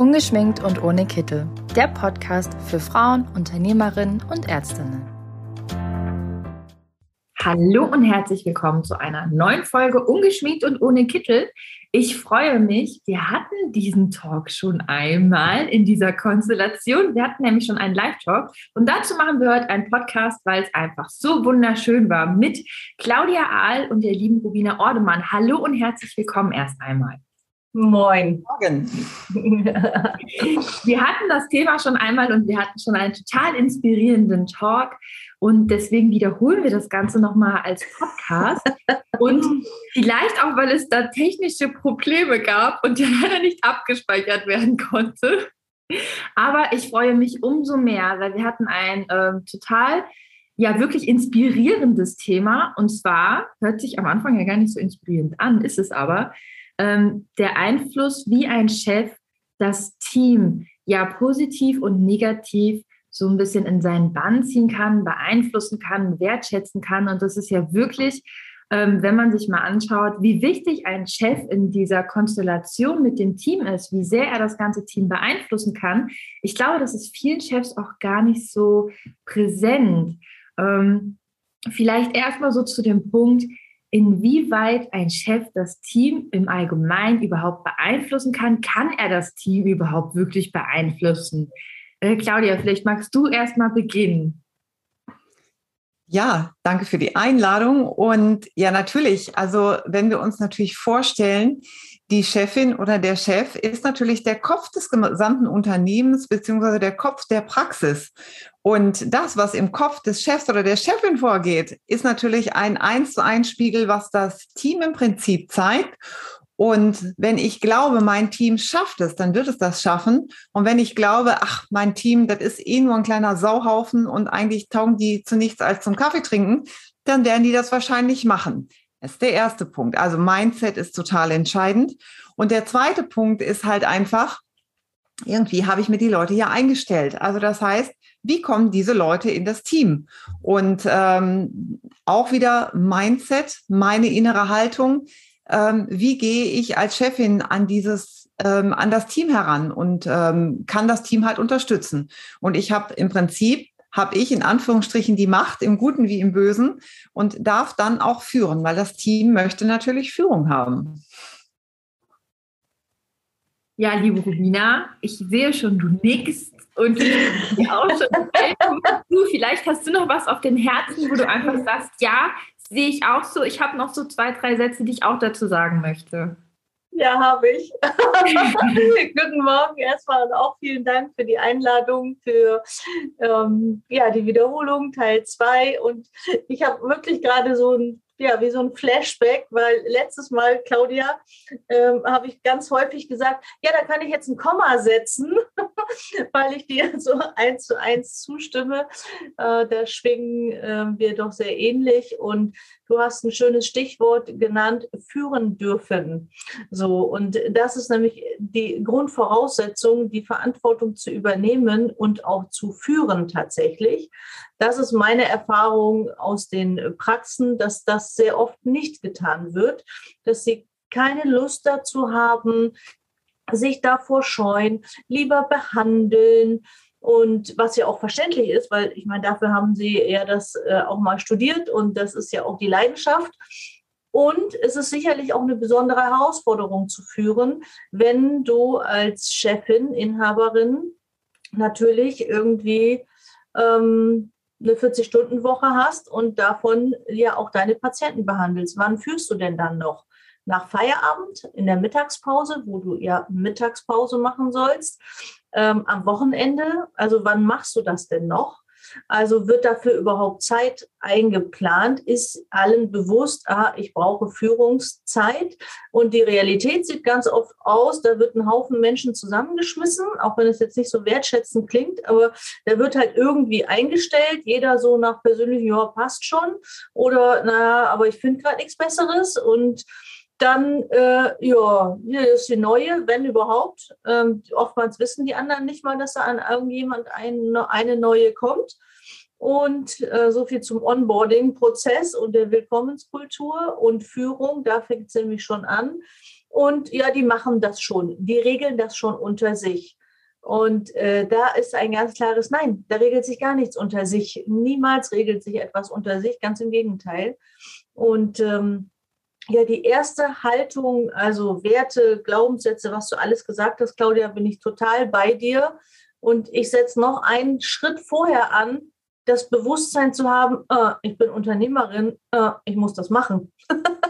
Ungeschminkt und ohne Kittel. Der Podcast für Frauen, Unternehmerinnen und Ärztinnen. Hallo und herzlich willkommen zu einer neuen Folge Ungeschminkt und ohne Kittel. Ich freue mich, wir hatten diesen Talk schon einmal in dieser Konstellation. Wir hatten nämlich schon einen Live-Talk und dazu machen wir heute einen Podcast, weil es einfach so wunderschön war mit Claudia Ahl und der lieben Rubina Ordemann. Hallo und herzlich willkommen erst einmal. Moin. Morgen. wir hatten das Thema schon einmal und wir hatten schon einen total inspirierenden Talk. Und deswegen wiederholen wir das Ganze nochmal als Podcast. Und vielleicht auch, weil es da technische Probleme gab und der leider nicht abgespeichert werden konnte. Aber ich freue mich umso mehr, weil wir hatten ein ähm, total, ja, wirklich inspirierendes Thema. Und zwar hört sich am Anfang ja gar nicht so inspirierend an, ist es aber ähm, der Einfluss, wie ein Chef das Team ja positiv und negativ so ein bisschen in seinen Bann ziehen kann, beeinflussen kann, wertschätzen kann. Und das ist ja wirklich, ähm, wenn man sich mal anschaut, wie wichtig ein Chef in dieser Konstellation mit dem Team ist, wie sehr er das ganze Team beeinflussen kann. Ich glaube, das ist vielen Chefs auch gar nicht so präsent. Ähm, vielleicht erstmal so zu dem Punkt, inwieweit ein Chef das Team im Allgemeinen überhaupt beeinflussen kann. Kann er das Team überhaupt wirklich beeinflussen? Äh, Claudia, vielleicht magst du erst mal beginnen. Ja, danke für die Einladung. Und ja, natürlich, also wenn wir uns natürlich vorstellen, die Chefin oder der Chef ist natürlich der Kopf des gesamten Unternehmens beziehungsweise der Kopf der Praxis. Und das, was im Kopf des Chefs oder der Chefin vorgeht, ist natürlich ein eins zu eins Spiegel, was das Team im Prinzip zeigt. Und wenn ich glaube, mein Team schafft es, dann wird es das schaffen. Und wenn ich glaube, ach, mein Team, das ist eh nur ein kleiner Sauhaufen und eigentlich taugen die zu nichts als zum Kaffee trinken, dann werden die das wahrscheinlich machen. Das ist der erste Punkt. Also Mindset ist total entscheidend. Und der zweite Punkt ist halt einfach, irgendwie habe ich mir die Leute ja eingestellt. Also das heißt, wie kommen diese Leute in das Team? Und ähm, auch wieder Mindset, meine innere Haltung. Ähm, wie gehe ich als Chefin an dieses ähm, an das Team heran und ähm, kann das Team halt unterstützen? Und ich habe im Prinzip habe ich in Anführungsstrichen die Macht im Guten wie im Bösen und darf dann auch führen, weil das Team möchte natürlich Führung haben. Ja, liebe Rubina, ich sehe schon, du nickst und auch schon. du, vielleicht hast du noch was auf dem Herzen, wo du einfach sagst, ja, sehe ich auch so. Ich habe noch so zwei, drei Sätze, die ich auch dazu sagen möchte. Ja, habe ich. Guten Morgen erstmal und auch vielen Dank für die Einladung für ähm, ja, die Wiederholung Teil 2. Und ich habe wirklich gerade so ein ja, wie so ein Flashback, weil letztes Mal, Claudia, ähm, habe ich ganz häufig gesagt, ja, da kann ich jetzt ein Komma setzen, weil ich dir so eins zu eins zustimme. Äh, da schwingen äh, wir doch sehr ähnlich und du hast ein schönes Stichwort genannt, führen dürfen. So, und das ist nämlich die Grundvoraussetzung, die Verantwortung zu übernehmen und auch zu führen tatsächlich. Das ist meine Erfahrung aus den Praxen, dass das sehr oft nicht getan wird, dass sie keine Lust dazu haben, sich davor scheuen, lieber behandeln. Und was ja auch verständlich ist, weil ich meine, dafür haben sie ja das äh, auch mal studiert und das ist ja auch die Leidenschaft. Und es ist sicherlich auch eine besondere Herausforderung zu führen, wenn du als Chefin, Inhaberin natürlich irgendwie ähm, eine 40-Stunden-Woche hast und davon ja auch deine Patienten behandelst. Wann führst du denn dann noch? Nach Feierabend, in der Mittagspause, wo du ja Mittagspause machen sollst, ähm, am Wochenende? Also wann machst du das denn noch? Also wird dafür überhaupt Zeit eingeplant? Ist allen bewusst, ah, ich brauche Führungszeit? Und die Realität sieht ganz oft aus, da wird ein Haufen Menschen zusammengeschmissen, auch wenn es jetzt nicht so wertschätzend klingt, aber da wird halt irgendwie eingestellt, jeder so nach persönlichem, ja, passt schon. Oder, naja, aber ich finde gerade nichts Besseres und dann, äh, ja, hier ist die neue, wenn überhaupt. Ähm, oftmals wissen die anderen nicht mal, dass da an irgendjemand ein, eine neue kommt. Und äh, so viel zum Onboarding-Prozess und der Willkommenskultur und Führung. Da fängt es nämlich schon an. Und ja, die machen das schon. Die regeln das schon unter sich. Und äh, da ist ein ganz klares Nein. Da regelt sich gar nichts unter sich. Niemals regelt sich etwas unter sich, ganz im Gegenteil. Und ähm, ja, die erste Haltung, also Werte, Glaubenssätze, was du alles gesagt hast, Claudia, bin ich total bei dir. Und ich setze noch einen Schritt vorher an, das Bewusstsein zu haben, äh, ich bin Unternehmerin, äh, ich muss das machen.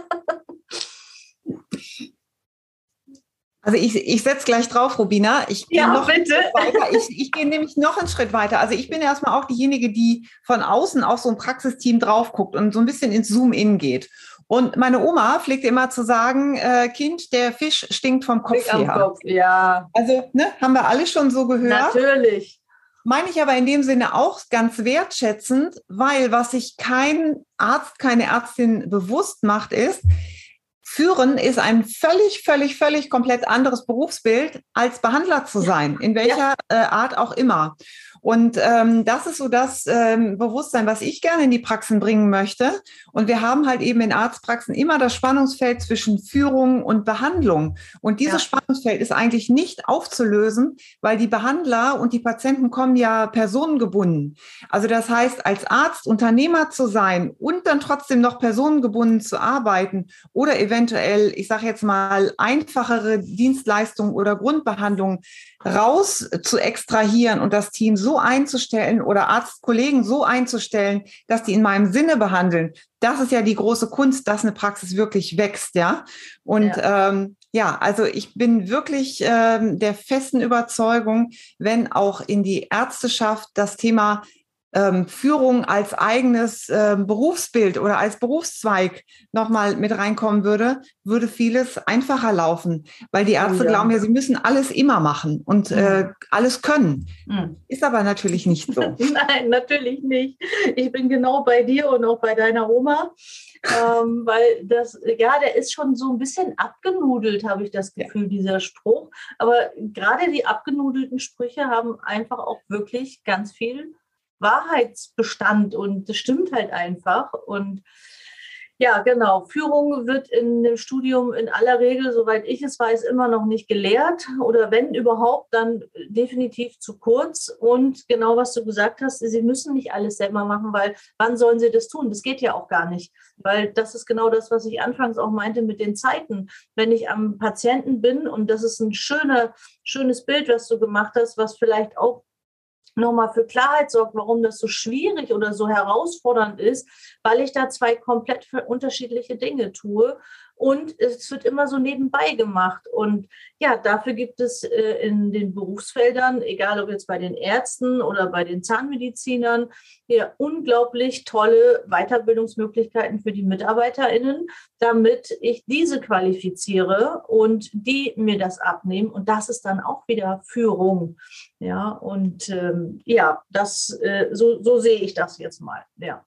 Also ich, ich setze gleich drauf, Rubina. Ich gehe ja, noch bitte. weiter. Ich, ich gehe nämlich noch einen Schritt weiter. Also ich bin erstmal auch diejenige, die von außen auf so ein Praxisteam drauf guckt und so ein bisschen ins Zoom-In geht. Und meine Oma pflegte immer zu sagen, äh, Kind, der Fisch stinkt vom Kopf Fick her. Kopf, ja. Also ne, haben wir alle schon so gehört. Natürlich. Meine ich aber in dem Sinne auch ganz wertschätzend, weil was sich kein Arzt, keine Ärztin bewusst macht, ist, Führen ist ein völlig, völlig, völlig komplett anderes Berufsbild, als Behandler zu sein, in welcher ja. äh, Art auch immer. Und ähm, das ist so das ähm, Bewusstsein, was ich gerne in die Praxen bringen möchte. Und wir haben halt eben in Arztpraxen immer das Spannungsfeld zwischen Führung und Behandlung. Und dieses ja. Spannungsfeld ist eigentlich nicht aufzulösen, weil die Behandler und die Patienten kommen ja personengebunden. Also das heißt, als Arzt Unternehmer zu sein und dann trotzdem noch personengebunden zu arbeiten oder eventuell, ich sage jetzt mal, einfachere Dienstleistungen oder Grundbehandlungen raus zu extrahieren und das Team so einzustellen oder Arztkollegen so einzustellen, dass die in meinem Sinne behandeln. Das ist ja die große Kunst, dass eine Praxis wirklich wächst, ja. Und ja, ähm, ja also ich bin wirklich ähm, der festen Überzeugung, wenn auch in die Ärzteschaft das Thema ähm, Führung als eigenes äh, Berufsbild oder als Berufszweig nochmal mit reinkommen würde, würde vieles einfacher laufen, weil die Ärzte ja. glauben ja, sie müssen alles immer machen und mhm. äh, alles können. Mhm. Ist aber natürlich nicht so. Nein, natürlich nicht. Ich bin genau bei dir und auch bei deiner Oma. ähm, weil das, ja, der ist schon so ein bisschen abgenudelt, habe ich das Gefühl, ja. dieser Spruch. Aber gerade die abgenudelten Sprüche haben einfach auch wirklich ganz viel Wahrheitsbestand und das stimmt halt einfach. Und ja, genau. Führung wird in dem Studium in aller Regel, soweit ich es weiß, immer noch nicht gelehrt oder wenn überhaupt, dann definitiv zu kurz. Und genau was du gesagt hast, sie müssen nicht alles selber machen, weil wann sollen sie das tun? Das geht ja auch gar nicht, weil das ist genau das, was ich anfangs auch meinte mit den Zeiten. Wenn ich am Patienten bin und das ist ein schöner, schönes Bild, was du gemacht hast, was vielleicht auch nochmal für Klarheit sorgt, warum das so schwierig oder so herausfordernd ist, weil ich da zwei komplett unterschiedliche Dinge tue und es wird immer so nebenbei gemacht. Und ja, dafür gibt es äh, in den Berufsfeldern, egal ob jetzt bei den Ärzten oder bei den Zahnmedizinern, hier unglaublich tolle Weiterbildungsmöglichkeiten für die MitarbeiterInnen, damit ich diese qualifiziere und die mir das abnehmen. Und das ist dann auch wieder Führung. Ja, und ähm, ja, das, äh, so, so sehe ich das jetzt mal. Ja.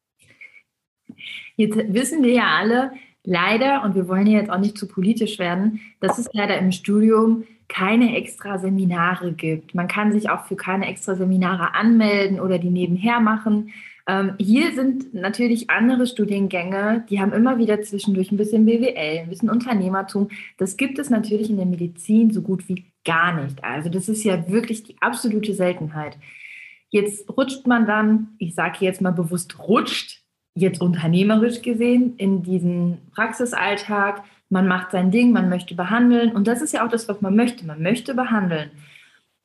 Jetzt wissen wir ja alle, leider, und wir wollen ja jetzt auch nicht zu politisch werden, dass es leider im Studium keine extra Seminare gibt. Man kann sich auch für keine extra Seminare anmelden oder die nebenher machen. Ähm, hier sind natürlich andere Studiengänge, die haben immer wieder zwischendurch ein bisschen BWL, ein bisschen Unternehmertum. Das gibt es natürlich in der Medizin so gut wie gar nicht. Also das ist ja wirklich die absolute Seltenheit. Jetzt rutscht man dann, ich sage jetzt mal bewusst rutscht, jetzt unternehmerisch gesehen in diesen Praxisalltag. Man macht sein Ding, man möchte behandeln. Und das ist ja auch das, was man möchte. Man möchte behandeln.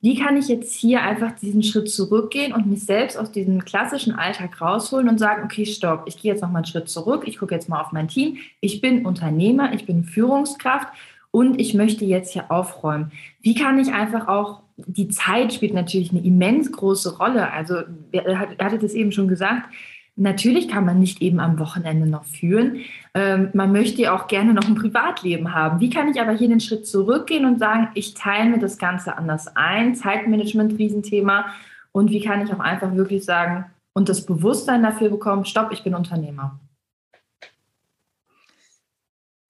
Wie kann ich jetzt hier einfach diesen Schritt zurückgehen und mich selbst aus diesem klassischen Alltag rausholen und sagen, okay, stopp, ich gehe jetzt noch mal einen Schritt zurück, ich gucke jetzt mal auf mein Team, ich bin Unternehmer, ich bin Führungskraft und ich möchte jetzt hier aufräumen. Wie kann ich einfach auch, die Zeit spielt natürlich eine immens große Rolle. Also, ihr hattet es eben schon gesagt, Natürlich kann man nicht eben am Wochenende noch führen. Ähm, man möchte ja auch gerne noch ein Privatleben haben. Wie kann ich aber hier den Schritt zurückgehen und sagen, ich teile mir das Ganze anders ein? Zeitmanagement, Riesenthema. Und wie kann ich auch einfach wirklich sagen und das Bewusstsein dafür bekommen, stopp, ich bin Unternehmer?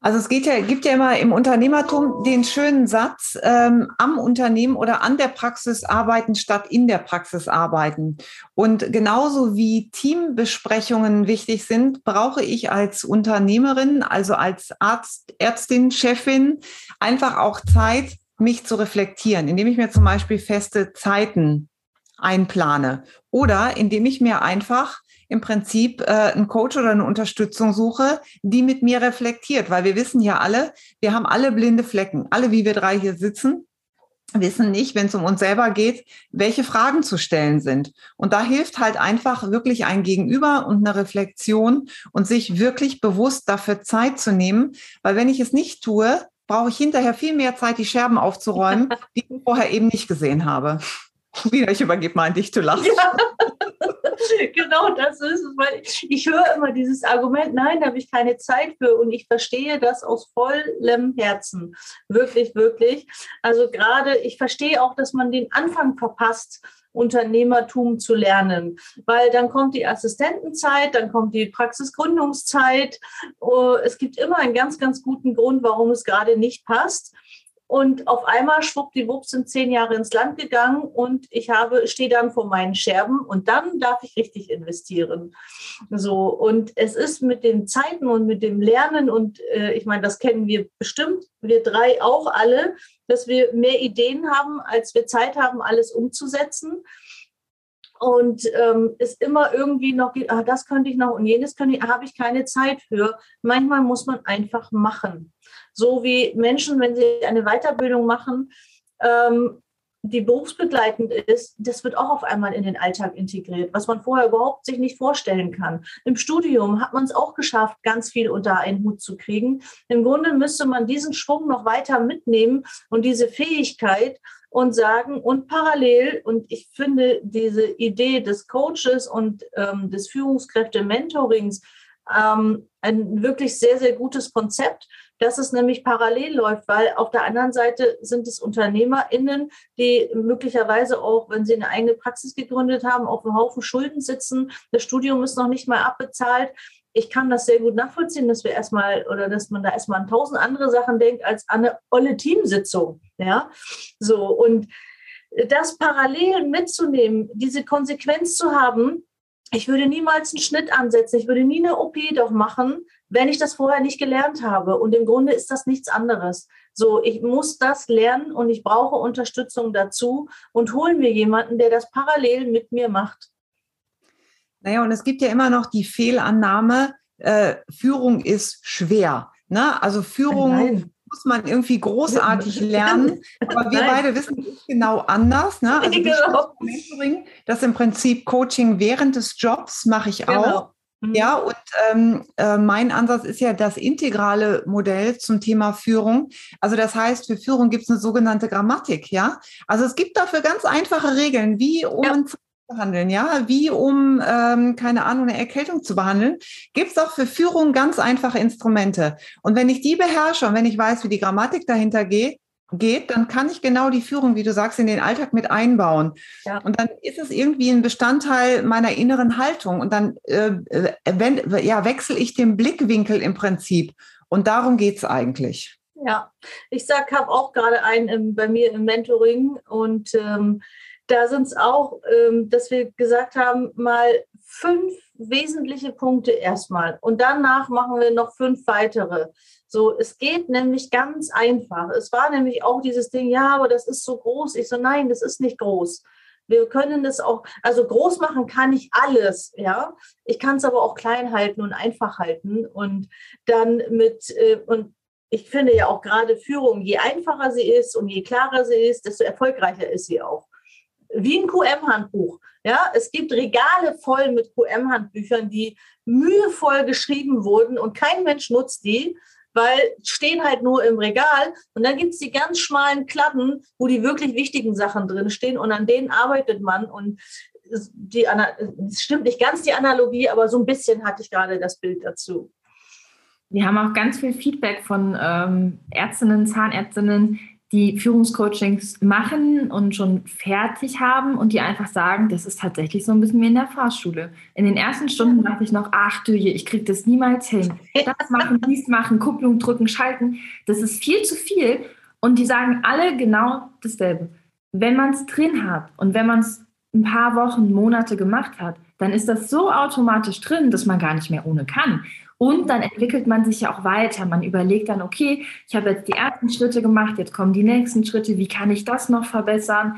Also es geht ja, gibt ja immer im Unternehmertum den schönen Satz, ähm, am Unternehmen oder an der Praxis arbeiten statt in der Praxis arbeiten. Und genauso wie Teambesprechungen wichtig sind, brauche ich als Unternehmerin, also als Arzt, Ärztin, Chefin, einfach auch Zeit, mich zu reflektieren, indem ich mir zum Beispiel feste Zeiten einplane oder indem ich mir einfach im Prinzip äh, einen Coach oder eine Unterstützung suche, die mit mir reflektiert, weil wir wissen ja alle, wir haben alle blinde Flecken. Alle, wie wir drei hier sitzen, wissen nicht, wenn es um uns selber geht, welche Fragen zu stellen sind. Und da hilft halt einfach wirklich ein Gegenüber und eine Reflexion und sich wirklich bewusst dafür Zeit zu nehmen, weil wenn ich es nicht tue, brauche ich hinterher viel mehr Zeit, die Scherben aufzuräumen, die ich vorher eben nicht gesehen habe. Wieder, ich übergebe mal an dich, du lachst. Ja. genau das ist es, weil ich höre immer dieses Argument, nein, da habe ich keine Zeit für und ich verstehe das aus vollem Herzen. Wirklich, wirklich. Also gerade, ich verstehe auch, dass man den Anfang verpasst, Unternehmertum zu lernen, weil dann kommt die Assistentenzeit, dann kommt die Praxisgründungszeit. Oh, es gibt immer einen ganz, ganz guten Grund, warum es gerade nicht passt. Und auf einmal schwuppdiwupps sind zehn Jahre ins Land gegangen und ich habe, stehe dann vor meinen Scherben und dann darf ich richtig investieren. So, und es ist mit den Zeiten und mit dem Lernen und äh, ich meine, das kennen wir bestimmt, wir drei auch alle, dass wir mehr Ideen haben, als wir Zeit haben, alles umzusetzen. Und ähm, ist immer irgendwie noch, ah, das könnte ich noch und jenes könnte ich, habe ich keine Zeit für. Manchmal muss man einfach machen. So wie Menschen, wenn sie eine Weiterbildung machen, ähm, die berufsbegleitend ist, das wird auch auf einmal in den Alltag integriert, was man vorher überhaupt sich nicht vorstellen kann. Im Studium hat man es auch geschafft, ganz viel unter einen Hut zu kriegen. Im Grunde müsste man diesen Schwung noch weiter mitnehmen und diese Fähigkeit und sagen, und parallel, und ich finde diese Idee des Coaches und ähm, des Führungskräfte-Mentorings ähm, ein wirklich sehr, sehr gutes Konzept, dass es nämlich parallel läuft, weil auf der anderen Seite sind es UnternehmerInnen, die möglicherweise auch, wenn sie eine eigene Praxis gegründet haben, auf einem Haufen Schulden sitzen. Das Studium ist noch nicht mal abbezahlt. Ich kann das sehr gut nachvollziehen, dass wir erstmal oder dass man da erstmal an tausend andere Sachen denkt als an eine olle Teamsitzung. Ja, so und das parallel mitzunehmen, diese Konsequenz zu haben, ich würde niemals einen Schnitt ansetzen, ich würde nie eine OP doch machen, wenn ich das vorher nicht gelernt habe. Und im Grunde ist das nichts anderes. So, ich muss das lernen und ich brauche Unterstützung dazu und holen mir jemanden, der das parallel mit mir macht. Naja, und es gibt ja immer noch die Fehlannahme, äh, Führung ist schwer. Ne? Also Führung Nein. muss man irgendwie großartig lernen. Aber wir Nein. beide wissen es genau anders. Ne? Also genau. das im Prinzip Coaching während des Jobs mache ich genau. auch. Mhm. Ja, und ähm, äh, mein Ansatz ist ja das integrale Modell zum Thema Führung. Also das heißt, für Führung gibt es eine sogenannte Grammatik, ja. Also es gibt dafür ganz einfache Regeln, wie um ja. zu behandeln, ja, wie um, ähm, keine Ahnung, eine Erkältung zu behandeln, gibt es auch für Führung ganz einfache Instrumente. Und wenn ich die beherrsche und wenn ich weiß, wie die Grammatik dahinter geht, geht, dann kann ich genau die Führung, wie du sagst, in den Alltag mit einbauen. Ja. Und dann ist es irgendwie ein Bestandteil meiner inneren Haltung. Und dann äh, wenn, ja, wechsle ich den Blickwinkel im Prinzip. Und darum geht es eigentlich. Ja, ich sag, habe auch gerade einen im, bei mir im Mentoring und ähm, da sind es auch, ähm, dass wir gesagt haben, mal fünf wesentliche Punkte erstmal und danach machen wir noch fünf weitere. So, es geht nämlich ganz einfach. Es war nämlich auch dieses Ding, ja, aber das ist so groß. Ich so, nein, das ist nicht groß. Wir können das auch, also groß machen kann ich alles, ja. Ich kann es aber auch klein halten und einfach halten und dann mit, äh, und ich finde ja auch gerade Führung, je einfacher sie ist und je klarer sie ist, desto erfolgreicher ist sie auch. Wie ein QM-Handbuch. Ja, es gibt Regale voll mit QM-Handbüchern, die mühevoll geschrieben wurden und kein Mensch nutzt die weil stehen halt nur im Regal und dann gibt es die ganz schmalen Klappen, wo die wirklich wichtigen Sachen drin stehen und an denen arbeitet man und die, es stimmt nicht ganz die Analogie, aber so ein bisschen hatte ich gerade das Bild dazu. Wir haben auch ganz viel Feedback von ähm, Ärztinnen, Zahnärztinnen, die Führungscoachings machen und schon fertig haben und die einfach sagen, das ist tatsächlich so ein bisschen wie in der Fahrschule. In den ersten Stunden dachte ich noch, ach du je, ich kriege das niemals hin. Das machen, dies machen, Kupplung drücken, schalten, das ist viel zu viel. Und die sagen alle genau dasselbe. Wenn man es drin hat und wenn man es ein paar Wochen, Monate gemacht hat, dann ist das so automatisch drin, dass man gar nicht mehr ohne kann. Und dann entwickelt man sich ja auch weiter. Man überlegt dann, okay, ich habe jetzt die ersten Schritte gemacht, jetzt kommen die nächsten Schritte, wie kann ich das noch verbessern?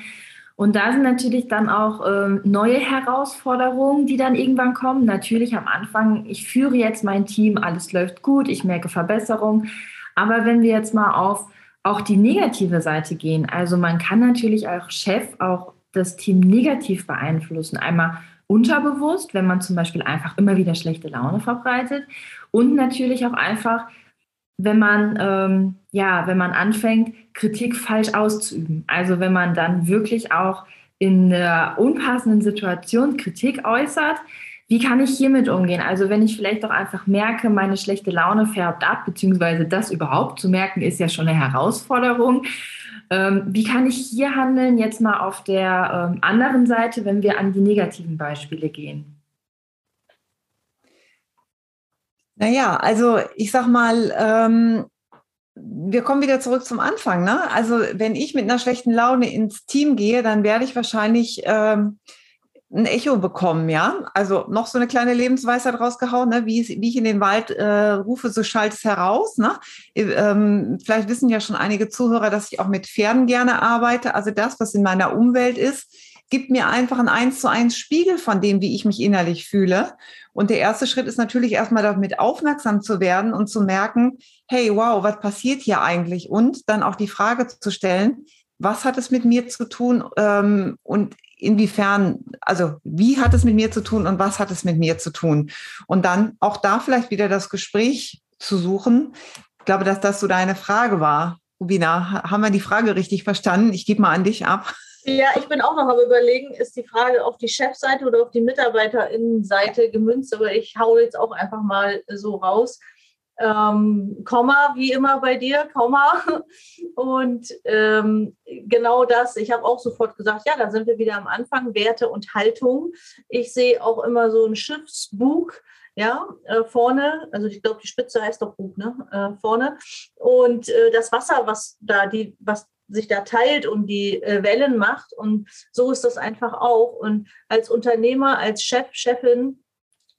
Und da sind natürlich dann auch ähm, neue Herausforderungen, die dann irgendwann kommen. Natürlich am Anfang, ich führe jetzt mein Team, alles läuft gut, ich merke Verbesserung. Aber wenn wir jetzt mal auf auch die negative Seite gehen, also man kann natürlich als Chef auch das Team negativ beeinflussen. Einmal unterbewusst, wenn man zum Beispiel einfach immer wieder schlechte Laune verbreitet und natürlich auch einfach, wenn man ähm, ja, wenn man anfängt, Kritik falsch auszuüben. Also wenn man dann wirklich auch in einer unpassenden Situation Kritik äußert, wie kann ich hiermit umgehen? Also wenn ich vielleicht auch einfach merke, meine schlechte Laune färbt ab, beziehungsweise das überhaupt zu merken, ist ja schon eine Herausforderung. Ähm, wie kann ich hier handeln, jetzt mal auf der ähm, anderen Seite, wenn wir an die negativen Beispiele gehen? Naja, also ich sag mal, ähm, wir kommen wieder zurück zum Anfang. Ne? Also wenn ich mit einer schlechten Laune ins Team gehe, dann werde ich wahrscheinlich ähm, ein Echo bekommen, ja. Also noch so eine kleine Lebensweisheit rausgehauen, ne? wie, wie ich in den Wald äh, rufe, so schallt es heraus. Ne? Ähm, vielleicht wissen ja schon einige Zuhörer, dass ich auch mit Pferden gerne arbeite. Also das, was in meiner Umwelt ist, gibt mir einfach ein eins zu eins Spiegel von dem, wie ich mich innerlich fühle. Und der erste Schritt ist natürlich erstmal damit aufmerksam zu werden und zu merken, hey, wow, was passiert hier eigentlich? Und dann auch die Frage zu stellen, was hat es mit mir zu tun ähm, und inwiefern, also wie hat es mit mir zu tun und was hat es mit mir zu tun? Und dann auch da vielleicht wieder das Gespräch zu suchen. Ich glaube, dass das so deine Frage war. Rubina, haben wir die Frage richtig verstanden? Ich gebe mal an dich ab. Ja, ich bin auch noch am Überlegen, ist die Frage auf die Chefseite oder auf die Mitarbeiterinnenseite gemünzt, aber ich haue jetzt auch einfach mal so raus ähm, Komma, wie immer bei dir, Komma. Und ähm, genau das, ich habe auch sofort gesagt, ja, da sind wir wieder am Anfang, Werte und Haltung. Ich sehe auch immer so ein Schiffsbug, ja, äh, vorne, also ich glaube, die Spitze heißt doch Bug, ne, äh, vorne. Und äh, das Wasser, was da die, was sich da teilt und die äh, Wellen macht. Und so ist das einfach auch. Und als Unternehmer, als Chef, Chefin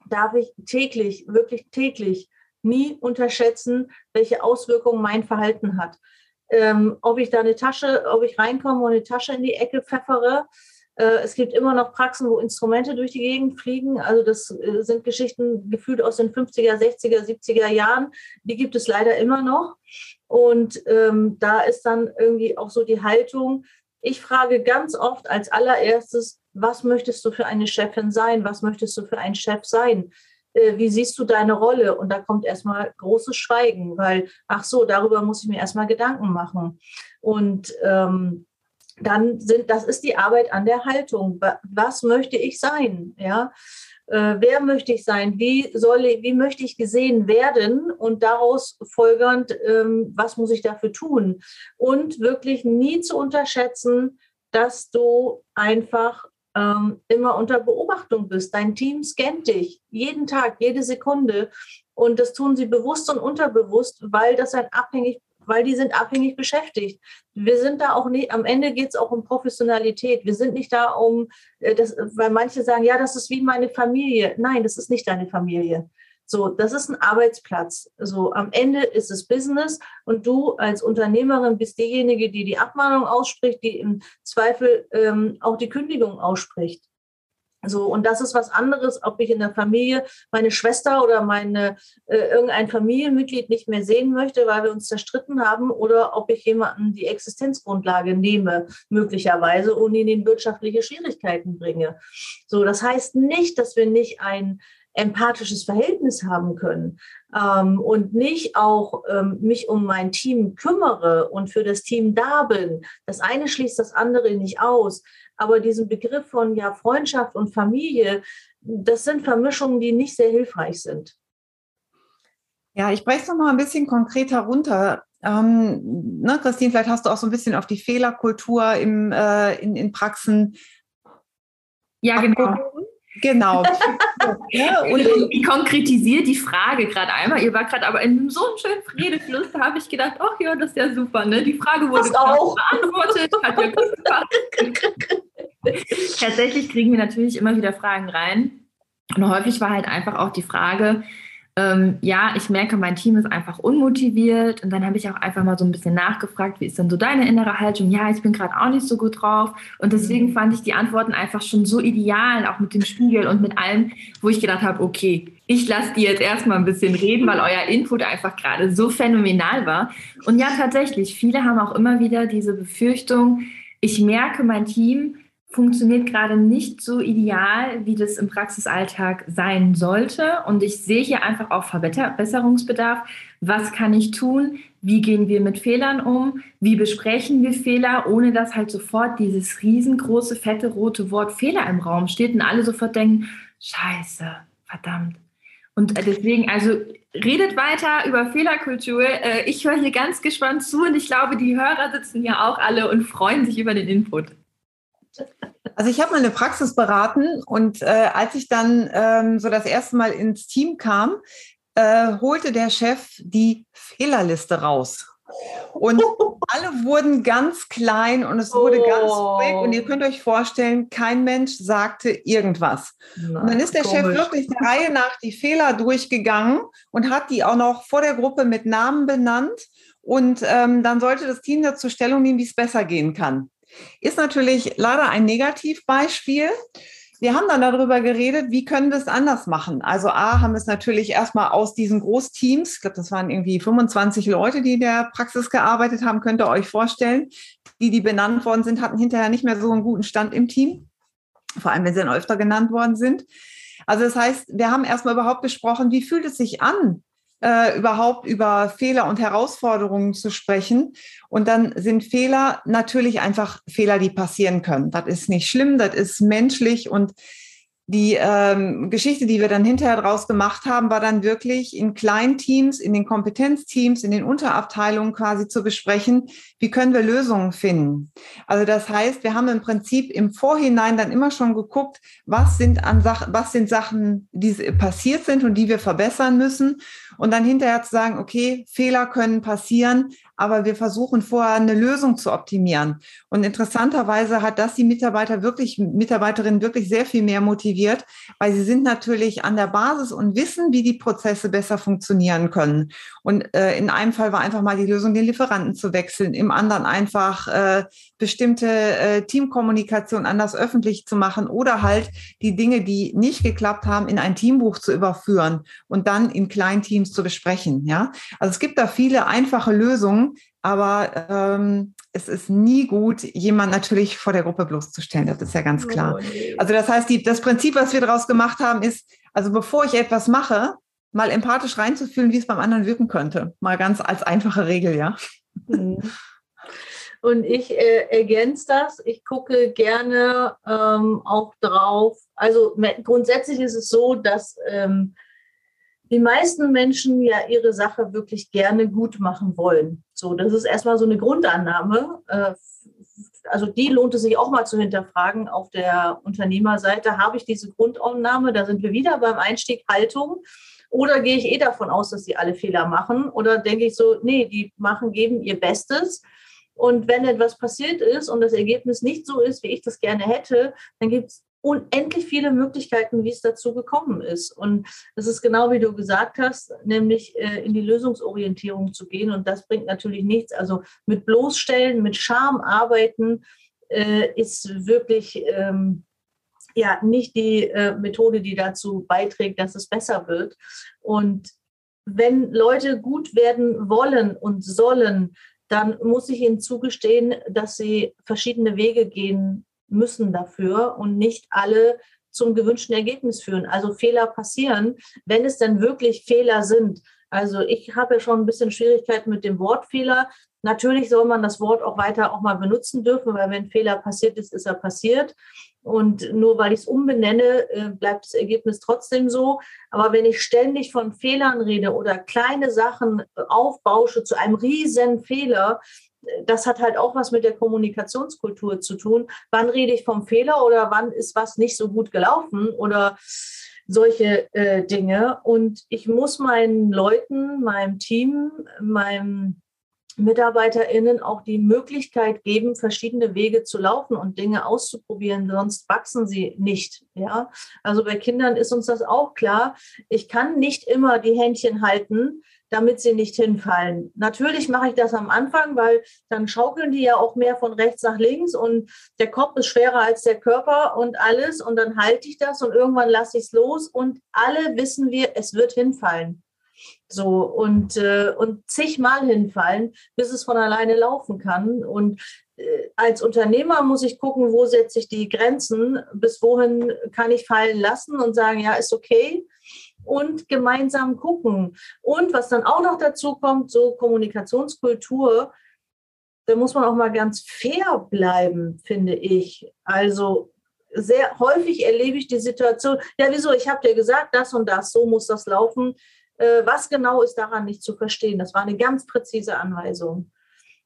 darf ich täglich, wirklich täglich nie unterschätzen, welche Auswirkungen mein Verhalten hat. Ähm, ob ich da eine Tasche, ob ich reinkomme und eine Tasche in die Ecke pfeffere. Äh, es gibt immer noch Praxen, wo Instrumente durch die Gegend fliegen. Also das äh, sind Geschichten gefühlt aus den 50er, 60er, 70er Jahren. Die gibt es leider immer noch. Und ähm, da ist dann irgendwie auch so die Haltung. Ich frage ganz oft als allererstes, was möchtest du für eine Chefin sein? Was möchtest du für ein Chef sein? Äh, wie siehst du deine Rolle? Und da kommt erstmal großes Schweigen, weil, ach so, darüber muss ich mir erstmal Gedanken machen. Und ähm, dann sind, das ist die Arbeit an der Haltung. Was möchte ich sein? Ja. Äh, wer möchte ich sein? Wie soll ich, wie möchte ich gesehen werden? Und daraus folgernd, ähm, was muss ich dafür tun? Und wirklich nie zu unterschätzen, dass du einfach ähm, immer unter Beobachtung bist. Dein Team scannt dich jeden Tag, jede Sekunde. Und das tun sie bewusst und unterbewusst, weil das ein abhängig, weil die sind abhängig beschäftigt. Wir sind da auch nicht, am Ende geht es auch um Professionalität. Wir sind nicht da um, äh, das, weil manche sagen, ja, das ist wie meine Familie. Nein, das ist nicht deine Familie. So, das ist ein Arbeitsplatz. So, am Ende ist es Business und du als Unternehmerin bist diejenige, die die Abmahnung ausspricht, die im Zweifel ähm, auch die Kündigung ausspricht. So, und das ist was anderes, ob ich in der Familie meine Schwester oder meine äh, irgendein Familienmitglied nicht mehr sehen möchte, weil wir uns zerstritten haben, oder ob ich jemanden die Existenzgrundlage nehme, möglicherweise, und ihn in wirtschaftliche Schwierigkeiten bringe. So, das heißt nicht, dass wir nicht ein empathisches Verhältnis haben können ähm, und nicht auch ähm, mich um mein Team kümmere und für das Team da bin. Das eine schließt das andere nicht aus. Aber diesen Begriff von ja Freundschaft und Familie, das sind Vermischungen, die nicht sehr hilfreich sind. Ja, ich breche es noch mal ein bisschen konkreter runter. Ähm, ne, Christine, vielleicht hast du auch so ein bisschen auf die Fehlerkultur im, äh, in, in Praxen. Ja, genau. Genau. ja, und ich konkretisiere die Frage gerade einmal. Ihr war gerade aber in so einem schönen Redefluss, da habe ich gedacht, ach ja, das ist ja super. Ne? Die Frage wurde auch beantwortet, hat ja gut gepasst. Tatsächlich kriegen wir natürlich immer wieder Fragen rein. Und häufig war halt einfach auch die Frage, ähm, ja, ich merke, mein Team ist einfach unmotiviert. Und dann habe ich auch einfach mal so ein bisschen nachgefragt, wie ist denn so deine innere Haltung? Ja, ich bin gerade auch nicht so gut drauf. Und deswegen mhm. fand ich die Antworten einfach schon so ideal, auch mit dem Spiegel und mit allem, wo ich gedacht habe, okay, ich lasse die jetzt erstmal ein bisschen reden, weil euer Input einfach gerade so phänomenal war. Und ja, tatsächlich, viele haben auch immer wieder diese Befürchtung, ich merke, mein Team funktioniert gerade nicht so ideal, wie das im Praxisalltag sein sollte. Und ich sehe hier einfach auch Verbesserungsbedarf. Was kann ich tun? Wie gehen wir mit Fehlern um? Wie besprechen wir Fehler, ohne dass halt sofort dieses riesengroße, fette, rote Wort Fehler im Raum steht und alle sofort denken, scheiße, verdammt. Und deswegen, also redet weiter über Fehlerkultur. Äh, ich höre hier ganz gespannt zu und ich glaube, die Hörer sitzen hier auch alle und freuen sich über den Input. Also ich habe mal eine Praxis beraten und äh, als ich dann ähm, so das erste Mal ins Team kam, äh, holte der Chef die Fehlerliste raus. Und alle wurden ganz klein und es wurde oh. ganz ruhig. Und ihr könnt euch vorstellen, kein Mensch sagte irgendwas. Na, und dann ist der komisch. Chef wirklich der Reihe nach die Fehler durchgegangen und hat die auch noch vor der Gruppe mit Namen benannt. Und ähm, dann sollte das Team dazu Stellung nehmen, wie es besser gehen kann. Ist natürlich leider ein Negativbeispiel. Wir haben dann darüber geredet, wie können wir es anders machen. Also A, haben wir es natürlich erstmal aus diesen Großteams, ich glaube, das waren irgendwie 25 Leute, die in der Praxis gearbeitet haben, könnt ihr euch vorstellen. Die, die benannt worden sind, hatten hinterher nicht mehr so einen guten Stand im Team, vor allem wenn sie dann öfter genannt worden sind. Also das heißt, wir haben erstmal überhaupt besprochen, wie fühlt es sich an, äh, überhaupt über Fehler und Herausforderungen zu sprechen. Und dann sind Fehler natürlich einfach Fehler, die passieren können. Das ist nicht schlimm, das ist menschlich und die ähm, Geschichte, die wir dann hinterher draus gemacht haben, war dann wirklich in Kleinteams, in den Kompetenzteams, in den Unterabteilungen quasi zu besprechen, wie können wir Lösungen finden. Also das heißt, wir haben im Prinzip im Vorhinein dann immer schon geguckt, was sind an Sachen, was sind Sachen, die passiert sind und die wir verbessern müssen. Und dann hinterher zu sagen, okay, Fehler können passieren, aber wir versuchen vorher eine Lösung zu optimieren. Und interessanterweise hat das die Mitarbeiter wirklich, Mitarbeiterinnen wirklich sehr viel mehr motiviert, weil sie sind natürlich an der Basis und wissen, wie die Prozesse besser funktionieren können. Und äh, in einem Fall war einfach mal die Lösung, den Lieferanten zu wechseln, im anderen einfach äh, bestimmte äh, Teamkommunikation anders öffentlich zu machen oder halt die Dinge, die nicht geklappt haben, in ein Teambuch zu überführen und dann in Kleinteams zu besprechen. Ja, also es gibt da viele einfache Lösungen, aber ähm, es ist nie gut, jemand natürlich vor der Gruppe bloßzustellen. Das ist ja ganz klar. Oh, also das heißt, die, das Prinzip, was wir daraus gemacht haben, ist, also bevor ich etwas mache, mal empathisch reinzufühlen, wie es beim anderen wirken könnte. Mal ganz als einfache Regel, ja. Mhm. Und ich äh, ergänze das. Ich gucke gerne ähm, auch drauf. Also grundsätzlich ist es so, dass ähm, die meisten Menschen ja ihre Sache wirklich gerne gut machen wollen. So, das ist erstmal so eine Grundannahme. Äh, also die lohnt es sich auch mal zu hinterfragen. Auf der Unternehmerseite habe ich diese Grundannahme, da sind wir wieder beim Einstieg Haltung. Oder gehe ich eh davon aus, dass sie alle Fehler machen? Oder denke ich so, nee, die machen, geben ihr Bestes. Und wenn etwas passiert ist und das Ergebnis nicht so ist, wie ich das gerne hätte, dann gibt es unendlich viele Möglichkeiten, wie es dazu gekommen ist. Und es ist genau wie du gesagt hast, nämlich äh, in die Lösungsorientierung zu gehen. Und das bringt natürlich nichts. Also mit bloßstellen, mit Scham arbeiten äh, ist wirklich ähm, ja nicht die äh, Methode, die dazu beiträgt, dass es besser wird. Und wenn Leute gut werden wollen und sollen, dann muss ich ihnen zugestehen, dass sie verschiedene Wege gehen müssen dafür und nicht alle zum gewünschten Ergebnis führen. Also Fehler passieren, wenn es denn wirklich Fehler sind. Also ich habe ja schon ein bisschen Schwierigkeiten mit dem Wortfehler. Natürlich soll man das Wort auch weiter auch mal benutzen dürfen, weil wenn Fehler passiert ist, ist er passiert. Und nur weil ich es umbenenne, äh, bleibt das Ergebnis trotzdem so. Aber wenn ich ständig von Fehlern rede oder kleine Sachen aufbausche zu einem riesen Fehler, das hat halt auch was mit der Kommunikationskultur zu tun. Wann rede ich vom Fehler oder wann ist was nicht so gut gelaufen oder solche äh, Dinge. Und ich muss meinen Leuten, meinem Team, meinem MitarbeiterInnen auch die Möglichkeit geben, verschiedene Wege zu laufen und Dinge auszuprobieren, sonst wachsen sie nicht. Ja, also bei Kindern ist uns das auch klar. Ich kann nicht immer die Händchen halten, damit sie nicht hinfallen. Natürlich mache ich das am Anfang, weil dann schaukeln die ja auch mehr von rechts nach links und der Kopf ist schwerer als der Körper und alles und dann halte ich das und irgendwann lasse ich es los und alle wissen wir, es wird hinfallen. So und, äh, und zigmal hinfallen, bis es von alleine laufen kann. Und äh, als Unternehmer muss ich gucken, wo setze ich die Grenzen, bis wohin kann ich fallen lassen und sagen, ja, ist okay. Und gemeinsam gucken. Und was dann auch noch dazu kommt, so Kommunikationskultur, da muss man auch mal ganz fair bleiben, finde ich. Also sehr häufig erlebe ich die Situation, ja, wieso, ich habe dir gesagt, das und das, so muss das laufen. Äh, was genau ist daran nicht zu verstehen? Das war eine ganz präzise Anweisung.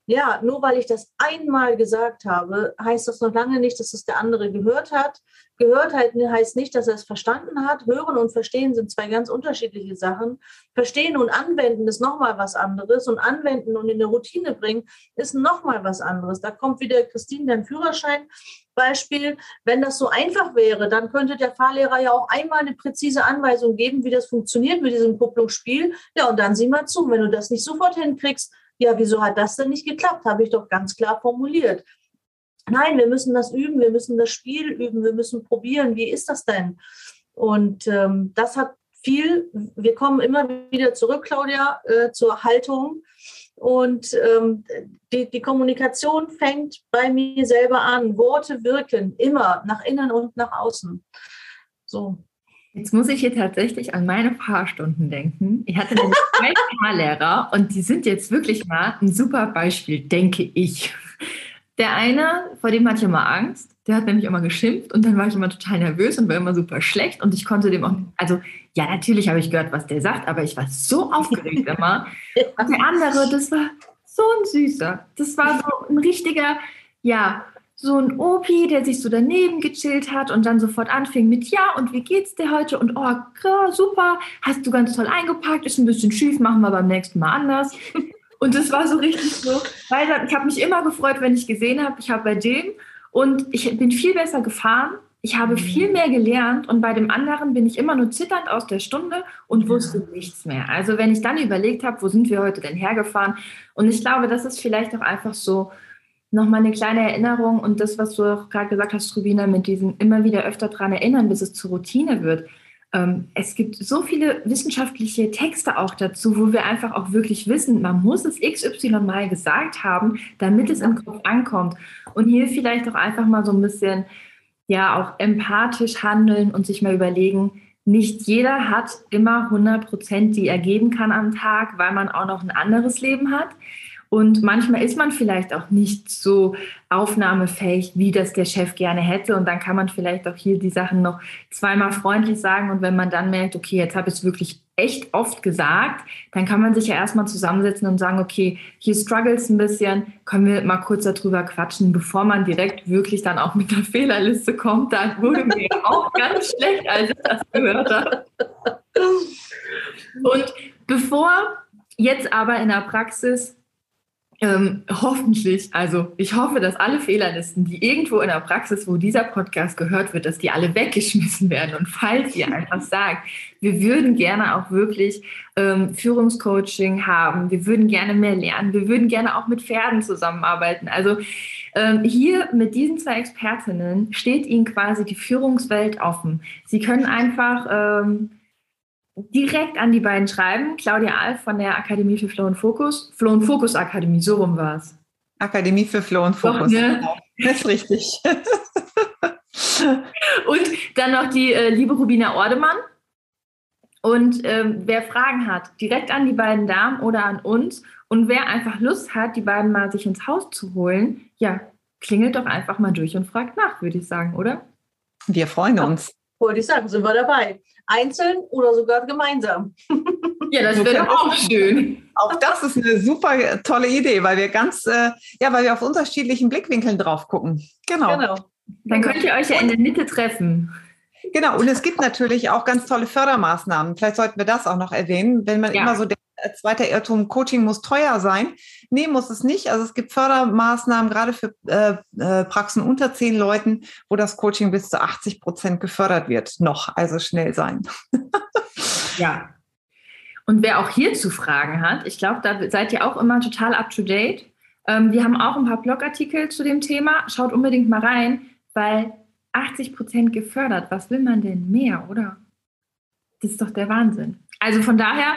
Ja, nur weil ich das einmal gesagt habe, heißt das noch lange nicht, dass es der andere gehört hat. Gehört halt heißt nicht, dass er es verstanden hat. Hören und verstehen sind zwei ganz unterschiedliche Sachen. Verstehen und anwenden ist nochmal was anderes und anwenden und in eine Routine bringen ist nochmal was anderes. Da kommt wieder Christine, dein Führerschein. Beispiel, wenn das so einfach wäre, dann könnte der Fahrlehrer ja auch einmal eine präzise Anweisung geben, wie das funktioniert mit diesem Kupplungsspiel. Ja, und dann sieh mal zu, wenn du das nicht sofort hinkriegst, ja, wieso hat das denn nicht geklappt? Habe ich doch ganz klar formuliert. Nein, wir müssen das üben, wir müssen das Spiel üben, wir müssen probieren. Wie ist das denn? Und ähm, das hat viel, wir kommen immer wieder zurück, Claudia, äh, zur Haltung. Und ähm, die, die Kommunikation fängt bei mir selber an. Worte wirken immer nach innen und nach außen. So. Jetzt muss ich hier tatsächlich an meine Fahrstunden denken. Ich hatte nämlich zwei Fahrlehrer und die sind jetzt wirklich mal ein super Beispiel, denke ich. Der eine, vor dem hatte ich immer Angst, der hat nämlich immer geschimpft und dann war ich immer total nervös und war immer super schlecht und ich konnte dem auch, also ja, natürlich habe ich gehört, was der sagt, aber ich war so aufgeregt immer. Und der andere, das war so ein Süßer. Das war so ein richtiger, ja, so ein Opi, der sich so daneben gechillt hat und dann sofort anfing mit Ja, und wie geht's dir heute? Und oh, super, hast du ganz toll eingepackt, ist ein bisschen schief, machen wir beim nächsten Mal anders. Und das war so richtig so, weil ich habe mich immer gefreut, wenn ich gesehen habe, ich habe bei dem und ich bin viel besser gefahren, ich habe viel mehr gelernt und bei dem anderen bin ich immer nur zitternd aus der Stunde und wusste nichts mehr. Also wenn ich dann überlegt habe, wo sind wir heute denn hergefahren? Und ich glaube, das ist vielleicht auch einfach so, nochmal eine kleine Erinnerung und das, was du auch gerade gesagt hast, Rubina, mit diesem immer wieder öfter daran erinnern, bis es zur Routine wird. Ähm, es gibt so viele wissenschaftliche Texte auch dazu, wo wir einfach auch wirklich wissen, man muss es XY mal gesagt haben, damit es im Kopf ankommt. Und hier vielleicht auch einfach mal so ein bisschen, ja, auch empathisch handeln und sich mal überlegen, nicht jeder hat immer 100 Prozent, die er geben kann am Tag, weil man auch noch ein anderes Leben hat. Und manchmal ist man vielleicht auch nicht so aufnahmefähig, wie das der Chef gerne hätte. Und dann kann man vielleicht auch hier die Sachen noch zweimal freundlich sagen. Und wenn man dann merkt, okay, jetzt habe ich es wirklich echt oft gesagt, dann kann man sich ja erstmal zusammensetzen und sagen, okay, hier struggles ein bisschen, können wir mal kurz darüber quatschen, bevor man direkt wirklich dann auch mit der Fehlerliste kommt. Da wurde mir auch ganz schlecht, als ich das gehört habe. Und bevor jetzt aber in der Praxis ähm, hoffentlich, also ich hoffe, dass alle Fehlerlisten, die irgendwo in der Praxis, wo dieser Podcast gehört wird, dass die alle weggeschmissen werden. Und falls ihr einfach sagt, wir würden gerne auch wirklich ähm, Führungscoaching haben, wir würden gerne mehr lernen, wir würden gerne auch mit Pferden zusammenarbeiten. Also ähm, hier mit diesen zwei Expertinnen steht Ihnen quasi die Führungswelt offen. Sie können einfach ähm, direkt an die beiden schreiben. Claudia Alf von der Akademie für Flow und Fokus. Flow und Fokus Akademie, so rum war es. Akademie für Flow und Fokus. Doch, ne? Das ist richtig. Und dann noch die äh, liebe Rubina Ordemann. Und ähm, wer Fragen hat, direkt an die beiden Damen oder an uns. Und wer einfach Lust hat, die beiden mal sich ins Haus zu holen, ja, klingelt doch einfach mal durch und fragt nach, würde ich sagen, oder? Wir freuen uns. Wollte ich sagen, sind wir dabei. Einzeln oder sogar gemeinsam. Ja, das wäre auch schön. Auch das ist eine super tolle Idee, weil wir ganz, äh, ja, weil wir auf unterschiedlichen Blickwinkeln drauf gucken. Genau. genau. Dann könnt ihr euch ja in der Mitte treffen. Genau, und es gibt natürlich auch ganz tolle Fördermaßnahmen. Vielleicht sollten wir das auch noch erwähnen, wenn man ja. immer so denkt, zweiter Irrtum, Coaching muss teuer sein. Nee, muss es nicht. Also es gibt Fördermaßnahmen gerade für äh, äh, Praxen unter zehn Leuten, wo das Coaching bis zu 80 Prozent gefördert wird. Noch, also schnell sein. ja. Und wer auch hierzu Fragen hat, ich glaube, da seid ihr auch immer total up to date. Ähm, wir haben auch ein paar Blogartikel zu dem Thema. Schaut unbedingt mal rein, weil 80 Prozent gefördert. Was will man denn mehr, oder? Das ist doch der Wahnsinn. Also von daher,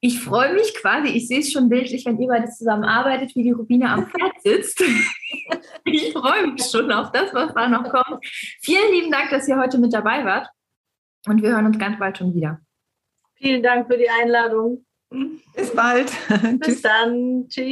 ich freue mich quasi, ich sehe es schon bildlich, wenn ihr beide zusammenarbeitet, wie die Rubine am Pferd sitzt. ich freue mich schon auf das, was da noch kommt. Vielen lieben Dank, dass ihr heute mit dabei wart. Und wir hören uns ganz bald schon wieder. Vielen Dank für die Einladung. Bis bald. Bis dann. Tschüss.